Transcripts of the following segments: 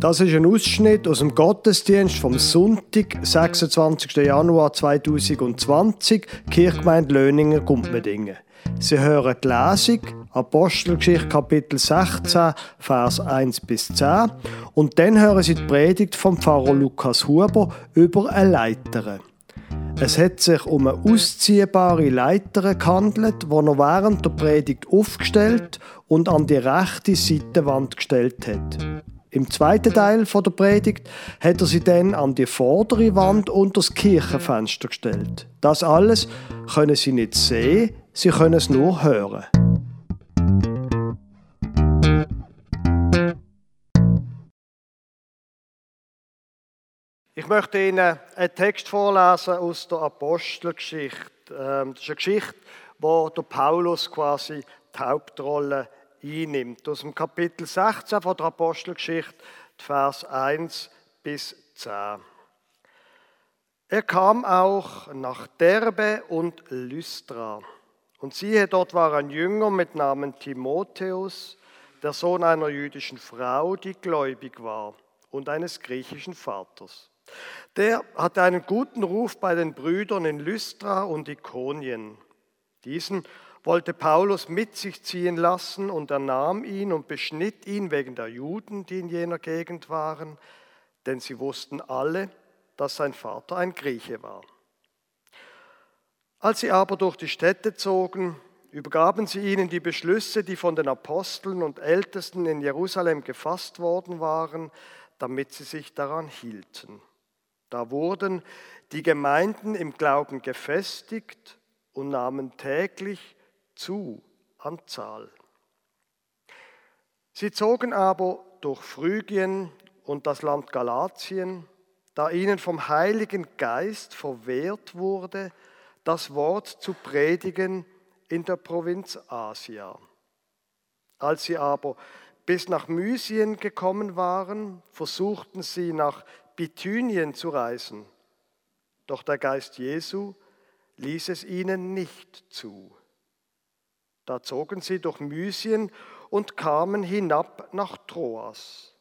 Das ist ein Ausschnitt aus dem Gottesdienst vom Sonntag, 26. Januar 2020, Kirchgemeinde Löningen, Gumpmedingen. Sie hören die Lesung, Apostelgeschichte Kapitel 16, Vers 1 bis 10 und dann hören Sie die Predigt vom Pfarrer Lukas Huber über eine Leiter. Es hat sich um eine ausziehbare Leiter gehandelt, die er während der Predigt aufgestellt und an die rechte Seitenwand gestellt hat. Im zweiten Teil der Predigt hat er sie dann an die vordere Wand unter das Kirchenfenster gestellt. Das alles können sie nicht sehen, sie können es nur hören. Ich möchte Ihnen einen Text vorlesen aus der Apostelgeschichte. Ähm, das ist eine Geschichte, wo der Paulus quasi die Hauptrolle einnimmt. Aus dem Kapitel 16 von der Apostelgeschichte, Vers 1 bis 10. Er kam auch nach Derbe und Lystra. Und siehe, dort war ein Jünger mit Namen Timotheus, der Sohn einer jüdischen Frau, die gläubig war und eines griechischen Vaters. Der hatte einen guten Ruf bei den Brüdern in Lystra und Ikonien. Diesen wollte Paulus mit sich ziehen lassen und er nahm ihn und beschnitt ihn wegen der Juden, die in jener Gegend waren, denn sie wussten alle, dass sein Vater ein Grieche war. Als sie aber durch die Städte zogen, übergaben sie ihnen die Beschlüsse, die von den Aposteln und Ältesten in Jerusalem gefasst worden waren, damit sie sich daran hielten. Da wurden die Gemeinden im Glauben gefestigt und nahmen täglich zu an Zahl. Sie zogen aber durch Phrygien und das Land Galatien, da ihnen vom Heiligen Geist verwehrt wurde, das Wort zu predigen in der Provinz Asia. Als sie aber bis nach Mysien gekommen waren, versuchten sie nach Bithynien zu reisen, doch der Geist Jesu ließ es ihnen nicht zu. Da zogen sie durch Mysien und kamen hinab nach Troas.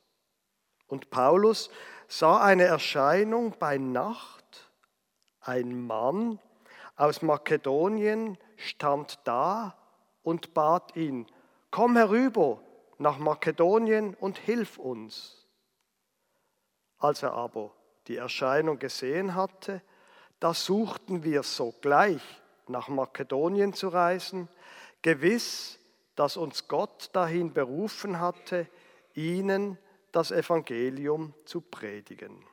Und Paulus sah eine Erscheinung bei Nacht. Ein Mann aus Makedonien stand da und bat ihn, komm herüber nach Makedonien und hilf uns. Als er aber die Erscheinung gesehen hatte, da suchten wir sogleich nach Makedonien zu reisen, gewiss, dass uns Gott dahin berufen hatte, ihnen das Evangelium zu predigen.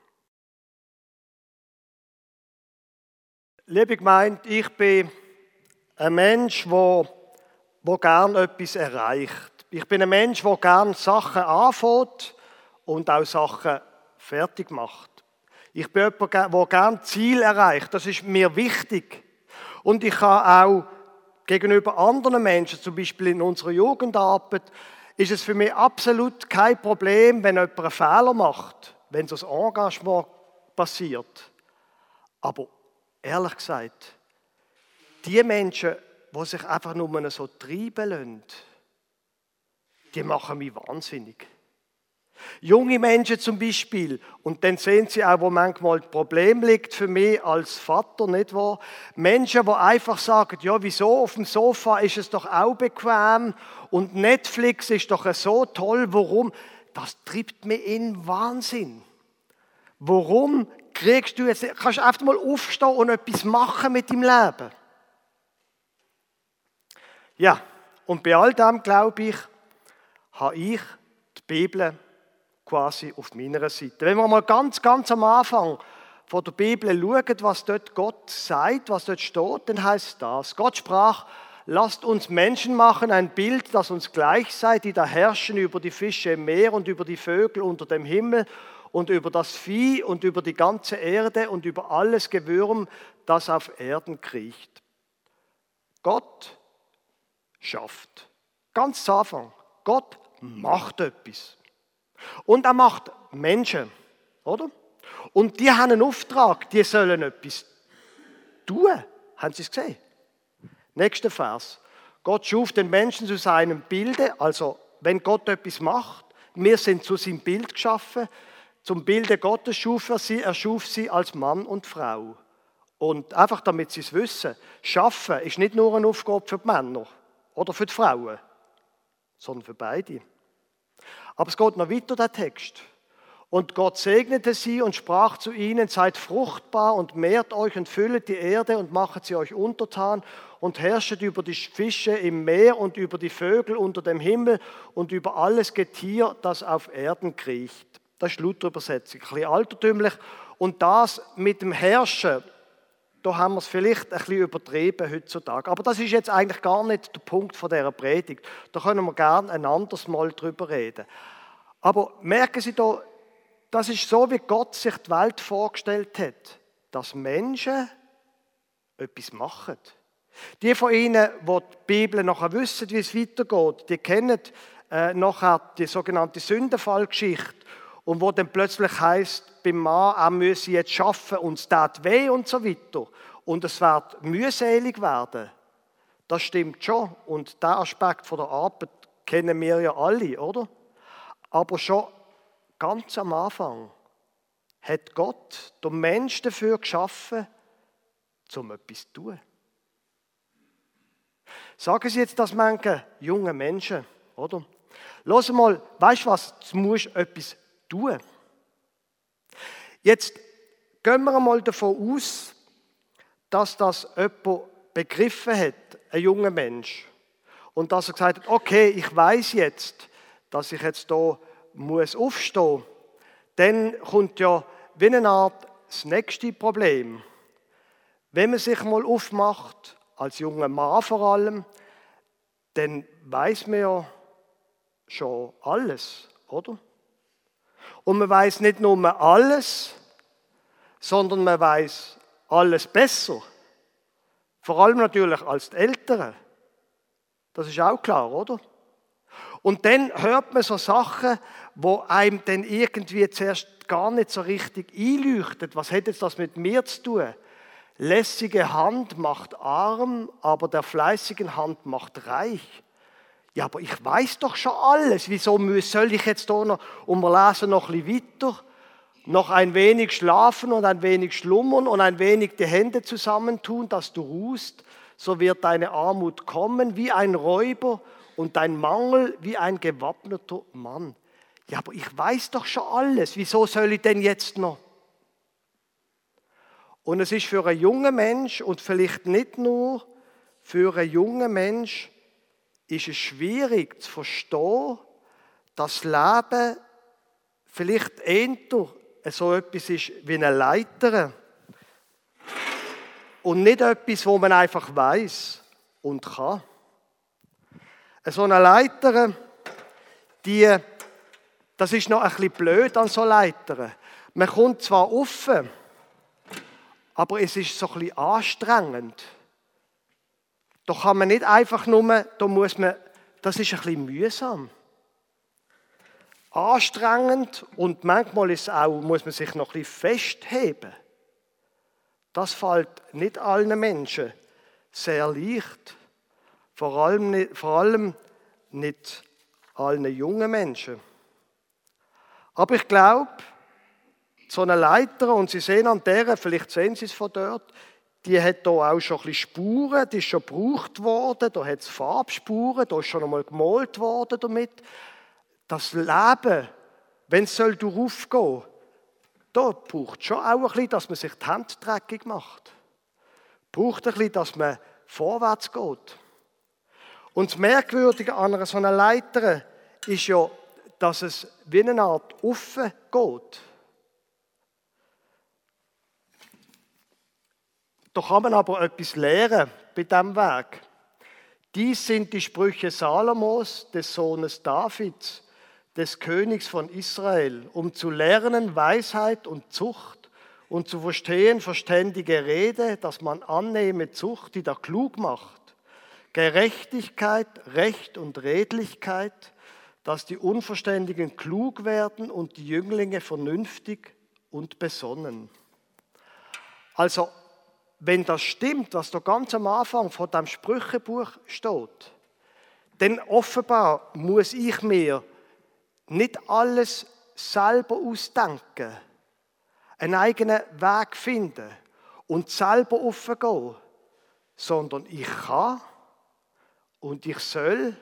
Liebe Gemeinde, ich bin ein Mensch, wo, wo gern etwas erreicht. Ich bin ein Mensch, der gern Sachen anfängt und auch Sachen fertig macht. Ich bin jemand, der gern Ziel erreicht. Das ist mir wichtig. Und ich kann auch gegenüber anderen Menschen, zum Beispiel in unserer Jugendarbeit, ist es für mich absolut kein Problem, wenn jemand einen Fehler macht, wenn so ein Engagement passiert. Aber ehrlich gesagt, die Menschen, die sich einfach nur so treiben lassen, die machen mich wahnsinnig. Junge Menschen zum Beispiel, und dann sehen sie auch, wo manchmal das Problem liegt für mich als Vater, nicht wahr? Menschen, die einfach sagen, ja, wieso, auf dem Sofa ist es doch auch bequem und Netflix ist doch so toll, warum? Das treibt mich in Wahnsinn. Warum kriegst du jetzt, kannst du einfach mal aufstehen und etwas machen mit deinem Leben? Ja, und bei all dem, glaube ich, habe ich die Bibel quasi auf meiner Seite. Wenn wir mal ganz, ganz am Anfang von der Bibel schauen, was dort Gott sagt, was dort steht, dann heißt das, Gott sprach, lasst uns Menschen machen, ein Bild, das uns gleich sei, die da herrschen über die Fische im Meer und über die Vögel unter dem Himmel und über das Vieh und über die ganze Erde und über alles Gewürm, das auf Erden kriecht. Gott schafft. Ganz zu Anfang. Gott macht etwas. Und er macht Menschen, oder? Und die haben einen Auftrag, die sollen etwas tun. Haben Sie es gesehen? Nächster Vers. Gott schuf den Menschen zu seinem Bilde, also wenn Gott etwas macht, Wir sind zu seinem Bild geschaffen. Zum Bilde Gottes schuf er sie, er schuf sie als Mann und Frau. Und einfach damit sie es wissen, Schaffen ist nicht nur eine Aufgabe für die Männer oder für die Frauen, sondern für beide. Aber es geht noch weiter, der Text. Und Gott segnete sie und sprach zu ihnen, seid fruchtbar und mehrt euch und füllet die Erde und machet sie euch untertan und herrschet über die Fische im Meer und über die Vögel unter dem Himmel und über alles Getier, das auf Erden kriecht. Das ist Luther-Übersetzung, ein bisschen altertümlich. Und das mit dem Herrschen, da haben wir es vielleicht ein bisschen übertrieben heutzutage. Aber das ist jetzt eigentlich gar nicht der Punkt dieser Predigt. Da können wir gerne ein anderes Mal drüber reden. Aber merken Sie da, das ist so, wie Gott sich die Welt vorgestellt hat, dass Menschen etwas machen. Die von Ihnen, die die Bibel nachher wissen, wie es weitergeht, die kennen äh, nachher die sogenannte Sündenfallgeschichte und wo dann plötzlich heißt, beim Mann, er müsse jetzt schaffen und es tat weh und so weiter und es wird mühselig werden. Das stimmt schon und der Aspekt von der Arbeit kennen wir ja alle, oder? Aber schon ganz am Anfang hat Gott den Mensch dafür geschaffen, um etwas zu tun. Sagen Sie jetzt das manche junge Menschen, oder? Los mal, weißt du was, du musst etwas tun. Jetzt gehen wir mal davon aus, dass das jemand begriffen hat, ein junger Mensch. Und dass er gesagt hat, okay, ich weiß jetzt, dass ich jetzt hier muss aufstehen, dann kommt ja wie eine Art das nächste Problem. Wenn man sich mal aufmacht, als junger Mann vor allem, dann weiß man ja schon alles, oder? Und man weiß nicht nur alles, sondern man weiß alles besser. Vor allem natürlich als die Älteren. Das ist auch klar, oder? Und dann hört man so Sachen, wo einem dann irgendwie zuerst gar nicht so richtig einleuchtet. Was hat jetzt das mit mir zu tun? Lässige Hand macht arm, aber der fleißigen Hand macht reich. Ja, aber ich weiß doch schon alles. Wieso soll ich jetzt da noch, und wir lesen noch ein bisschen weiter, noch ein wenig schlafen und ein wenig schlummern und ein wenig die Hände zusammentun, dass du ruhst, so wird deine Armut kommen wie ein Räuber und dein Mangel wie ein gewappneter Mann. Ja, aber ich weiß doch schon alles. Wieso soll ich denn jetzt noch? Und es ist für einen jungen Mensch und vielleicht nicht nur für einen jungen Mensch, ist es schwierig zu verstehen, dass Leben vielleicht eher so etwas ist wie eine Leiter und nicht etwas, wo man einfach weiß und kann. So eine Leiter, die, das ist noch ein bisschen blöd an so Leitern. Man kommt zwar offen, aber es ist so ein bisschen anstrengend. Da kann man nicht einfach nur, da muss man, das ist ein bisschen mühsam. Anstrengend und manchmal ist auch, muss man sich noch ein bisschen festheben. Das fällt nicht allen Menschen sehr leicht. Vor allem nicht, vor allem nicht allen jungen Menschen. Aber ich glaube, so eine Leiter, und Sie sehen an der, vielleicht sehen Sie es von dort, die hat hier auch schon ein bisschen Spuren, die ist schon gebraucht worden, da hat es Farbspuren, da ist schon einmal gemalt worden damit. Das Leben, wenn es soll aufgehen da braucht es schon auch ein bisschen, dass man sich die Hände dreckig macht. Braucht ein bisschen, dass man vorwärts geht. Und das Merkwürdige an einer so einer Leiter ist ja, dass es wie eine Art offen geht. Da kann man aber etwas lernen bei diesem Weg. Dies sind die Sprüche Salomos, des Sohnes Davids, des Königs von Israel, um zu lernen Weisheit und Zucht und zu verstehen verständige Rede, dass man annehme Zucht, die da klug macht Gerechtigkeit, Recht und Redlichkeit, dass die Unverständigen klug werden und die Jünglinge vernünftig und besonnen. Also, wenn das stimmt, was da ganz am Anfang von dem Sprüchebuch steht, dann offenbar muss ich mir nicht alles selber ausdenken, einen eigenen Weg finden und selber aufgehen, sondern ich kann und ich soll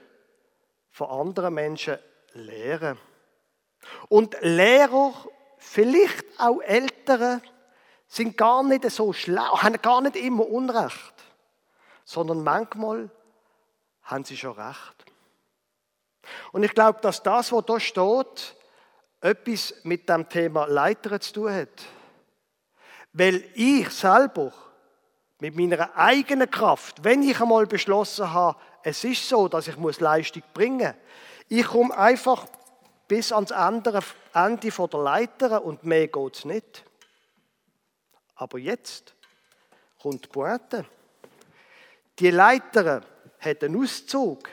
von anderen Menschen lehren. Und Lehrer, vielleicht auch Ältere, sind gar nicht so schlau, haben gar nicht immer Unrecht, sondern manchmal haben sie schon recht. Und ich glaube, dass das, was da steht, etwas mit dem Thema Leiter zu tun hat. Weil ich selber mit meiner eigenen Kraft, wenn ich einmal beschlossen habe, es ist so, dass ich Leistung bringen muss, ich komme einfach bis ans andere Ende der Leiter und mehr geht es nicht. Aber jetzt kommt die Pointe. Die Leiter hat einen Auszug.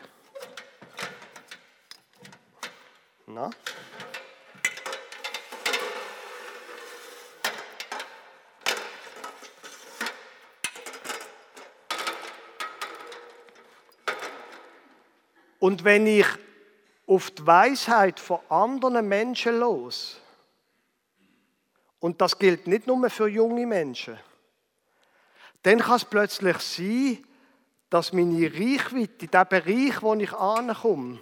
Na? Und wenn ich auf die Weisheit von anderen Menschen los, und das gilt nicht nur für junge Menschen, dann kann es plötzlich sein, dass meine Reichweite, der Bereich, wo ich ankomme,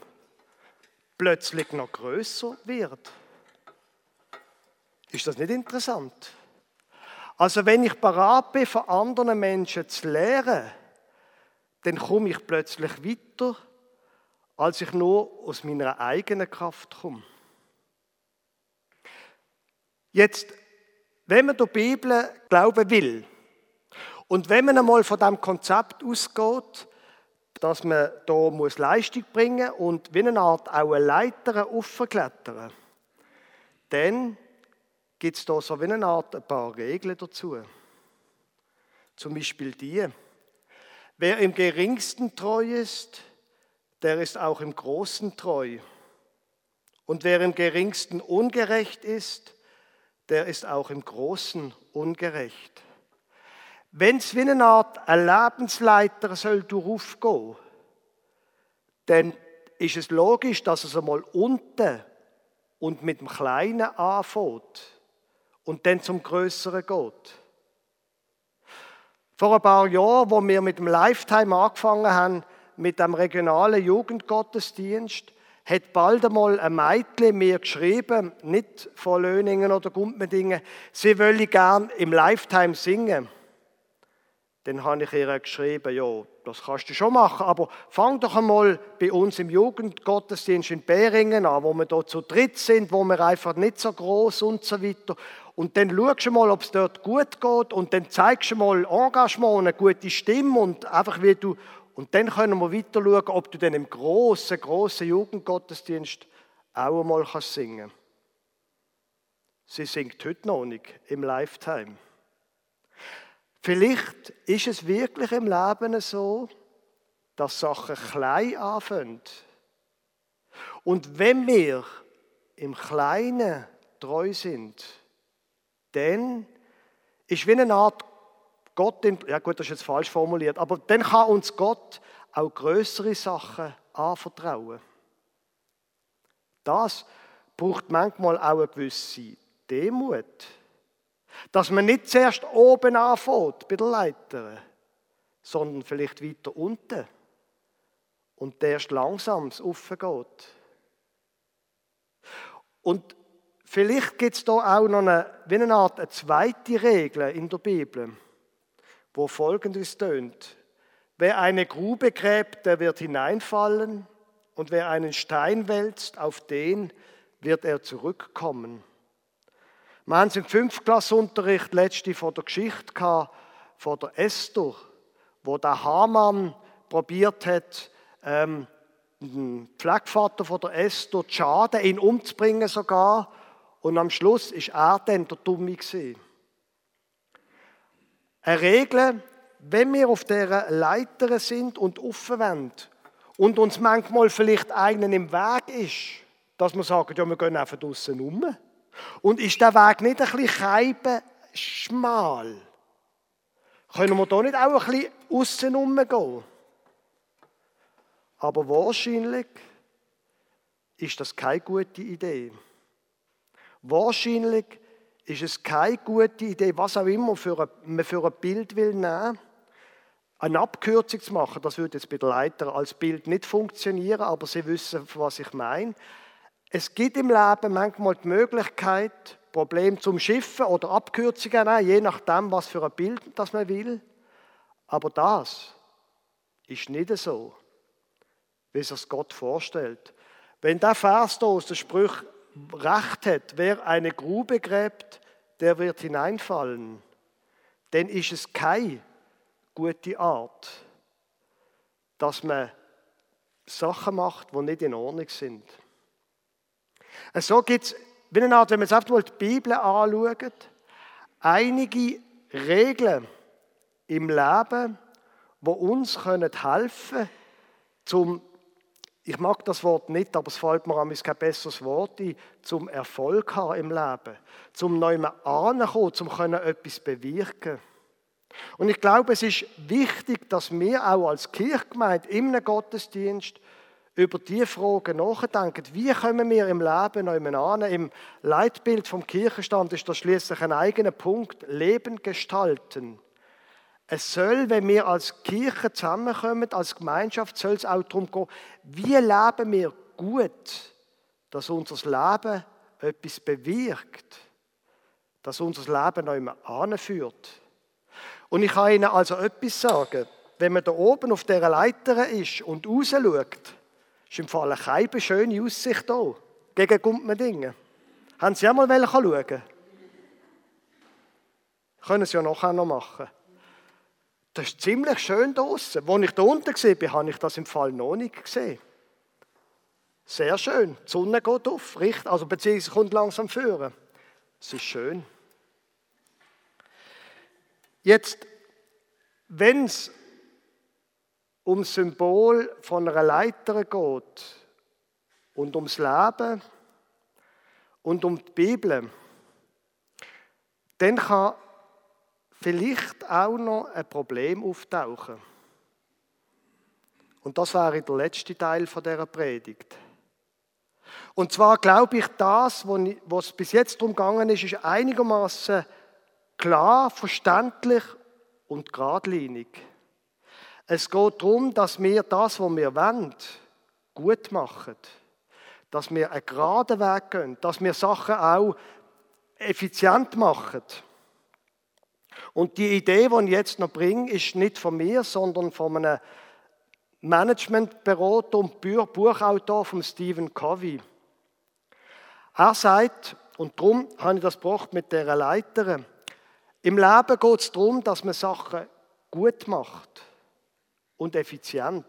plötzlich noch größer wird. Ist das nicht interessant? Also wenn ich parat bin, von anderen Menschen zu lernen, dann komme ich plötzlich weiter als ich nur aus meiner eigenen Kraft komme. Jetzt, wenn man der Bibel glauben will und wenn man einmal von dem Konzept ausgeht, dass man da muss Leistung bringen und wie eine Art auch eine Leiter aufklettern, dann gibt es da so wie eine Art ein paar Regeln dazu. Zum Beispiel die, wer im geringsten treu ist, der ist auch im Großen treu. Und wer im geringsten ungerecht ist, der ist auch im Großen ungerecht. Wenn es wie eine Art ein Lebensleiter soll durchaufgehen, dann ist es logisch, dass es einmal unten und mit dem Kleinen anfängt und dann zum Größeren geht. Vor ein paar Jahren, wo wir mit dem Lifetime angefangen haben, mit dem regionalen Jugendgottesdienst hat bald einmal ein Mädchen mir geschrieben, nicht von Löningen oder Gumpendingen, sie wolle gern im Lifetime singen. Dann habe ich ihr geschrieben, ja, das kannst du schon machen, aber fang doch einmal bei uns im Jugendgottesdienst in Beringen an, wo wir dort zu dritt sind, wo wir einfach nicht so groß und so weiter. Und dann schaust du mal, ob es dort gut geht und dann zeigst du mal Engagement, eine gute Stimme und einfach wie du und dann können wir weiter schauen, ob du dann im großen, großen Jugendgottesdienst auch einmal kannst singen Sie singt heute noch nicht im Lifetime. Vielleicht ist es wirklich im Leben so, dass Sachen klein anfangen. Und wenn wir im Kleinen treu sind, dann ist wie eine Art Gott, ja gut, das ist jetzt falsch formuliert, aber dann kann uns Gott auch größere Sachen anvertrauen. Das braucht manchmal auch eine gewisse Demut. Dass man nicht zuerst oben anfängt bei der Leiter, sondern vielleicht weiter unten und erst langsam aufgeht. Und vielleicht gibt es da auch noch eine, wie eine Art eine zweite Regel in der Bibel wo folgendes tönt. Wer eine Grube gräbt, der wird hineinfallen, und wer einen Stein wälzt, auf den wird er zurückkommen. Wir haben es im Fünftklassunterricht letzte von der Geschichte gehabt, von der Esther, wo der Hamann probiert hat, ähm, den Pflegvater von der Esther zu schaden, ihn umzubringen sogar. Und am Schluss ist er dann der Dumme gewesen. Eine Regel, wenn wir auf dieser Leiter sind und aufwenden und uns manchmal vielleicht einen im Weg ist, dass wir sagen, ja, wir gehen einfach draussen um. Und ist der Weg nicht ein bisschen keiben schmal? Können wir da nicht auch ein bisschen aussen umgehen? Aber wahrscheinlich ist das keine gute Idee. Wahrscheinlich ist es keine gute Idee, was auch immer für ein, man für ein Bild will nehmen, eine Abkürzung zu machen. Das würde jetzt bei der Leiter als Bild nicht funktionieren, aber Sie wissen, was ich meine. Es gibt im Leben manchmal die Möglichkeit, Probleme zum Schiffen oder Abkürzungen nehmen, je nachdem, was für ein Bild das man will. Aber das ist nicht so, wie es Gott vorstellt. Wenn der Vers hier aus der Sprüch recht hat, wer eine Grube gräbt, der wird hineinfallen. Dann ist es keine gute Art, dass man Sachen macht, die nicht in Ordnung sind. So gibt es, wenn man jetzt einfach mal die Bibel anschaut, einige Regeln im Leben, die uns helfen können, zum ich mag das Wort nicht, aber es fällt mir an kein besseres Wort ein, zum Erfolg haben im Leben, zum neuem ankommen, zum können etwas bewirken. Und ich glaube, es ist wichtig, dass wir auch als Kirchgemeinde im Gottesdienst über die Fragen nachdenken. Wie können wir im Leben neuem an? Im Leitbild vom Kirchenstand ist das schließlich ein eigener Punkt, Leben gestalten. Es soll, wenn wir als Kirche zusammenkommen, als Gemeinschaft, soll es auch darum gehen, wie leben wir gut, dass unser Leben etwas bewirkt, dass unser Leben noch immer anführt. Und ich kann Ihnen also etwas sagen, wenn man da oben auf dieser Leiter ist und rausschaut, ist im Fall keine schöne Aussicht da, gegen Gumpmendingen. Haben Sie einmal schauen Können Sie ja nachher noch machen. Das ist ziemlich schön draußen. Als ich da unten war, habe ich das im Fall noch nicht gesehen. Sehr schön. Die Sonne geht auf, richtig? Also beziehungsweise kommt langsam führen. Es ist schön. Jetzt, wenn es um das Symbol von einer Leiter geht und ums Leben und um die Bibel, dann kann vielleicht auch noch ein Problem auftauchen. Und das wäre der letzte Teil von dieser Predigt. Und zwar glaube ich, das, was bis jetzt darum gegangen ist, ist einigermaßen klar, verständlich und geradlinig. Es geht darum, dass wir das, was wir wollen, gut machen. Dass wir einen geraden Weg gehen. Dass wir Sachen auch effizient machen. Und die Idee, die ich jetzt noch bringe, ist nicht von mir, sondern von einem Managementberater und Buchautor von Stephen Covey. Er sagt, und darum habe ich das gebracht mit der Leiter, im Leben geht es darum, dass man Sachen gut macht und effizient.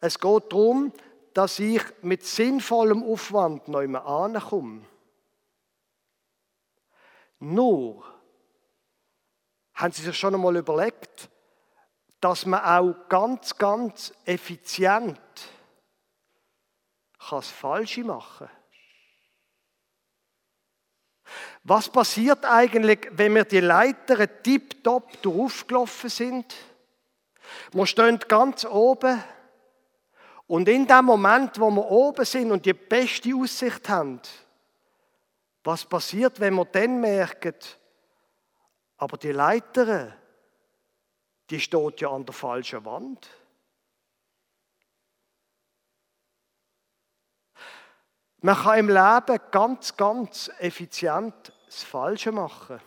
Es geht darum, dass ich mit sinnvollem Aufwand neu ankomme. Nur haben Sie sich schon einmal überlegt, dass man auch ganz, ganz effizient das Falsche machen kann? Was passiert eigentlich, wenn wir die Leiter tiptop durchgelaufen sind? Wir stehen ganz oben und in dem Moment, wo wir oben sind und die beste Aussicht haben, was passiert, wenn wir dann merken, aber die Leiter, die steht ja an der falschen Wand. Man kann im Leben ganz, ganz effizient das Falsche machen.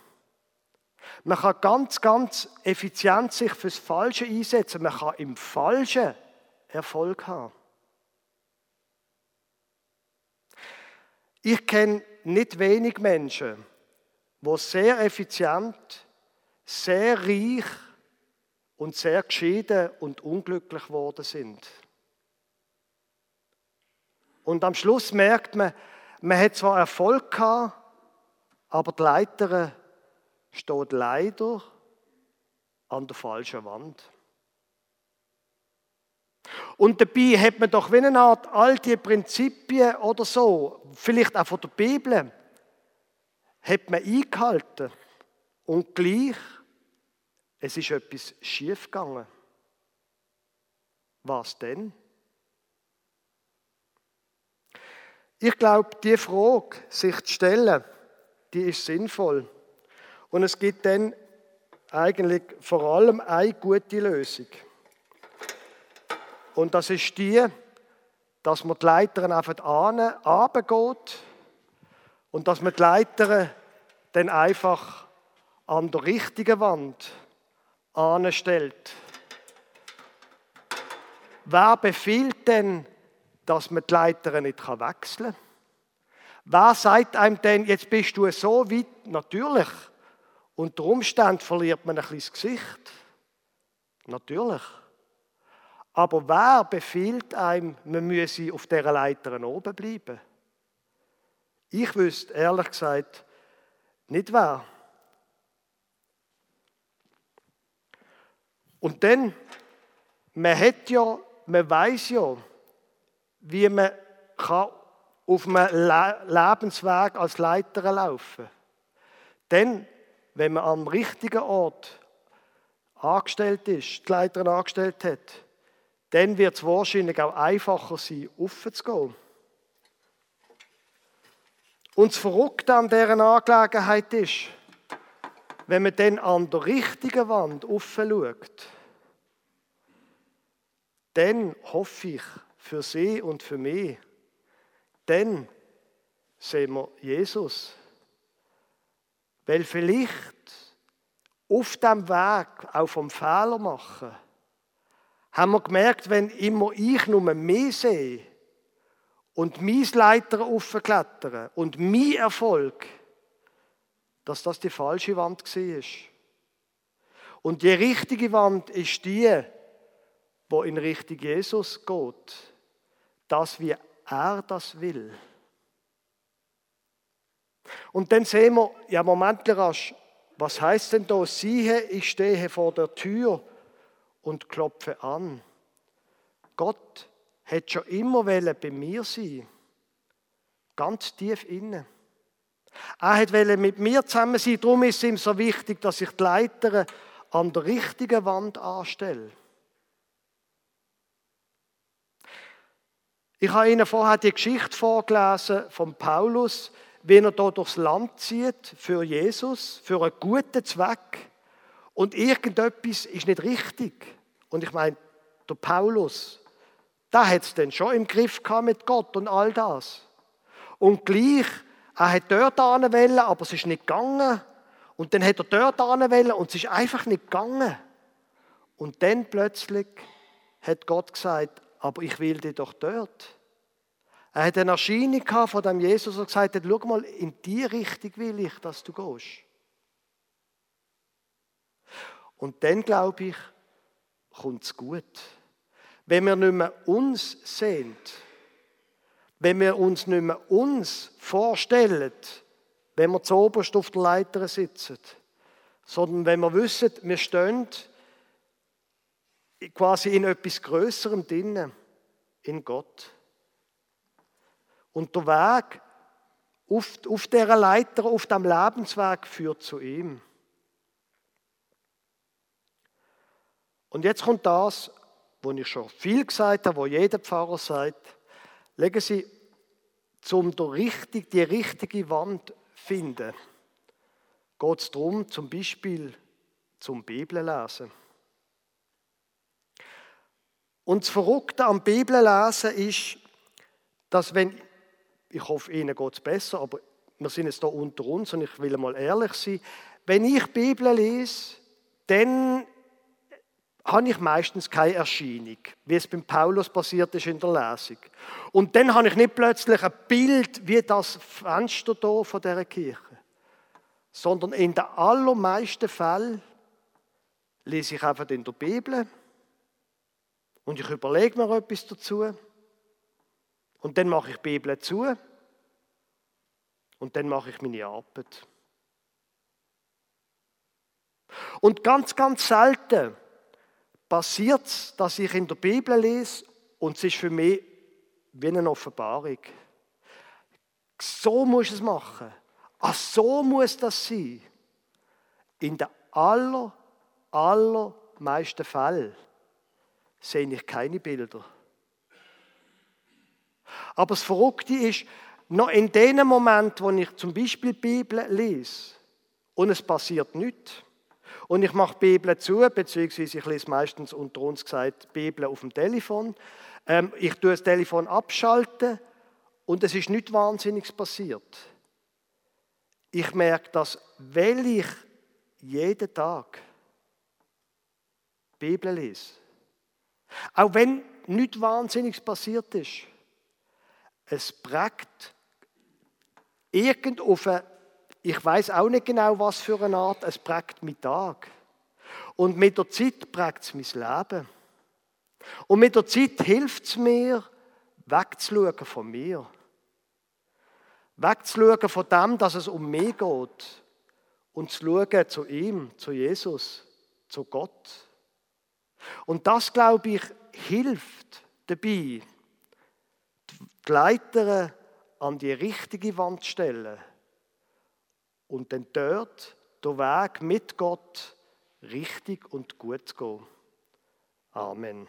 Man kann ganz, ganz effizient sich fürs Falsche einsetzen. Man kann im Falschen Erfolg haben. Ich kenne nicht wenig Menschen, die sehr effizient sehr reich und sehr geschieden und unglücklich geworden sind. Und am Schluss merkt man, man hat zwar Erfolg gehabt, aber die Leiterin steht leider an der falschen Wand. Und dabei hat man doch wie eine Art alte Prinzipien oder so, vielleicht auch von der Bibel, hat man eingehalten. Und gleich, es ist etwas schiefgegangen. Was denn? Ich glaube, die Frage, sich zu stellen, die ist sinnvoll. Und es gibt dann eigentlich vor allem eine gute Lösung. Und das ist die, dass man die Leiterin einfach runtergeht und dass man die Leiterin dann einfach an der richtigen Wand anstellt. Wer befiehlt denn, dass man die Leiterin nicht wechseln kann? Wer sagt einem denn, jetzt bist du so weit? Natürlich. Unter Umständen verliert man ein bisschen das Gesicht. Natürlich. Aber wer befiehlt einem, man müsse auf dieser Leiter oben bleiben? Ich wüsste ehrlich gesagt nicht wer. Und dann, man hat ja, man weiß ja, wie man kann auf einem Lebensweg als Leiter laufen. Denn wenn man am richtigen Ort angestellt ist, die Leiterin angestellt hat, dann wird es wahrscheinlich auch einfacher sein, aufzugehen. Und das Verrückte an dieser Angelegenheit ist, wenn man dann an der richtigen Wand schaut, dann hoffe ich für sie und für mich, dann sehen wir Jesus. Weil vielleicht auf dem Weg auch vom Fehler machen, haben wir gemerkt, wenn immer ich nur mehr sehe und mein Leiter aufklettern und mein Erfolg, dass das die falsche Wand war. Und die richtige Wand ist die, wo in Richtung Jesus geht, dass wie er das will. Und dann sehen wir, ja, Moment, was heißt denn da? Siehe, ich stehe vor der Tür und klopfe an. Gott hätte schon immer bei mir sein ganz tief inne. Er wollte mit mir zusammen sein, darum ist es ihm so wichtig, dass ich die Leiter an der richtigen Wand anstelle. Ich habe Ihnen vorher die Geschichte vorgelesen von Paulus, wie er da durchs Land zieht für Jesus, für einen guten Zweck. Und irgendetwas ist nicht richtig. Und ich meine, der Paulus, der hat es dann schon im Griff gehabt mit Gott und all das. Und gleich, er hat dort wollen, aber es ist nicht gegangen. Und dann hat er dort wollen und es ist einfach nicht gegangen. Und dann plötzlich hat Gott gesagt, aber ich will dich doch dort. Er hat eine Erscheinung von dem Jesus und gesagt hat, schau mal, in die Richtung will ich, dass du gehst. Und dann, glaube ich, kommt es gut. Wenn wir nicht mehr uns sehen, wenn wir uns nicht mehr uns vorstellen, wenn wir zu oberst auf der Leiter sitzen, sondern wenn wir wissen, wir stehen quasi in etwas Größerem drinnen, in Gott. Und der Weg auf, auf dieser Leiter, auf dem Lebensweg führt zu ihm. Und jetzt kommt das, wo ich schon viel gesagt habe, wo jeder Pfarrer sagt, legen Sie, um die richtige Wand zu finden, geht es darum, zum Beispiel zum Bibellesen. Und das Verrückte am Bibellesen ist, dass wenn, ich hoffe, Ihnen geht es besser, aber wir sind jetzt hier unter uns und ich will mal ehrlich sein, wenn ich Bibel lese, dann habe ich meistens keine Erscheinung, wie es beim Paulus passiert ist in der Lesung. Und dann habe ich nicht plötzlich ein Bild wie das Fenster hier von dieser Kirche, sondern in den allermeisten Fällen lese ich einfach in der Bibel und ich überlege mir etwas dazu und dann mache ich die Bibel zu und dann mache ich meine Arbeit. Und ganz, ganz selten passiert es, dass ich in der Bibel lese und es ist für mich wie eine Offenbarung. So muss es machen. Ach, so muss das sein. In den aller, allermeisten Fällen sehe ich keine Bilder. Aber das Verrückte ist, noch in dem Moment, wo ich zum Beispiel die Bibel lese und es passiert nichts, und ich mache die Bibel zu, beziehungsweise ich lese meistens unter uns gesagt die Bibel auf dem Telefon. Ähm, ich tue das Telefon abschalten und es ist nichts Wahnsinniges passiert. Ich merke, dass, weil ich jeden Tag die Bibel lese, auch wenn nichts Wahnsinniges passiert ist, es prägt irgend auf eine ich weiß auch nicht genau, was für eine Art, es prägt meinen Tag. Und mit der Zeit prägt es mein Leben. Und mit der Zeit hilft es mir, wegzuschauen von mir. Wegzuschauen von dem, dass es um mich geht. Und zu schauen zu ihm, zu Jesus, zu Gott. Und das, glaube ich, hilft dabei, die Leiter an die richtige Wand zu stellen und dann dort der Weg mit Gott richtig und gut zu gehen. Amen.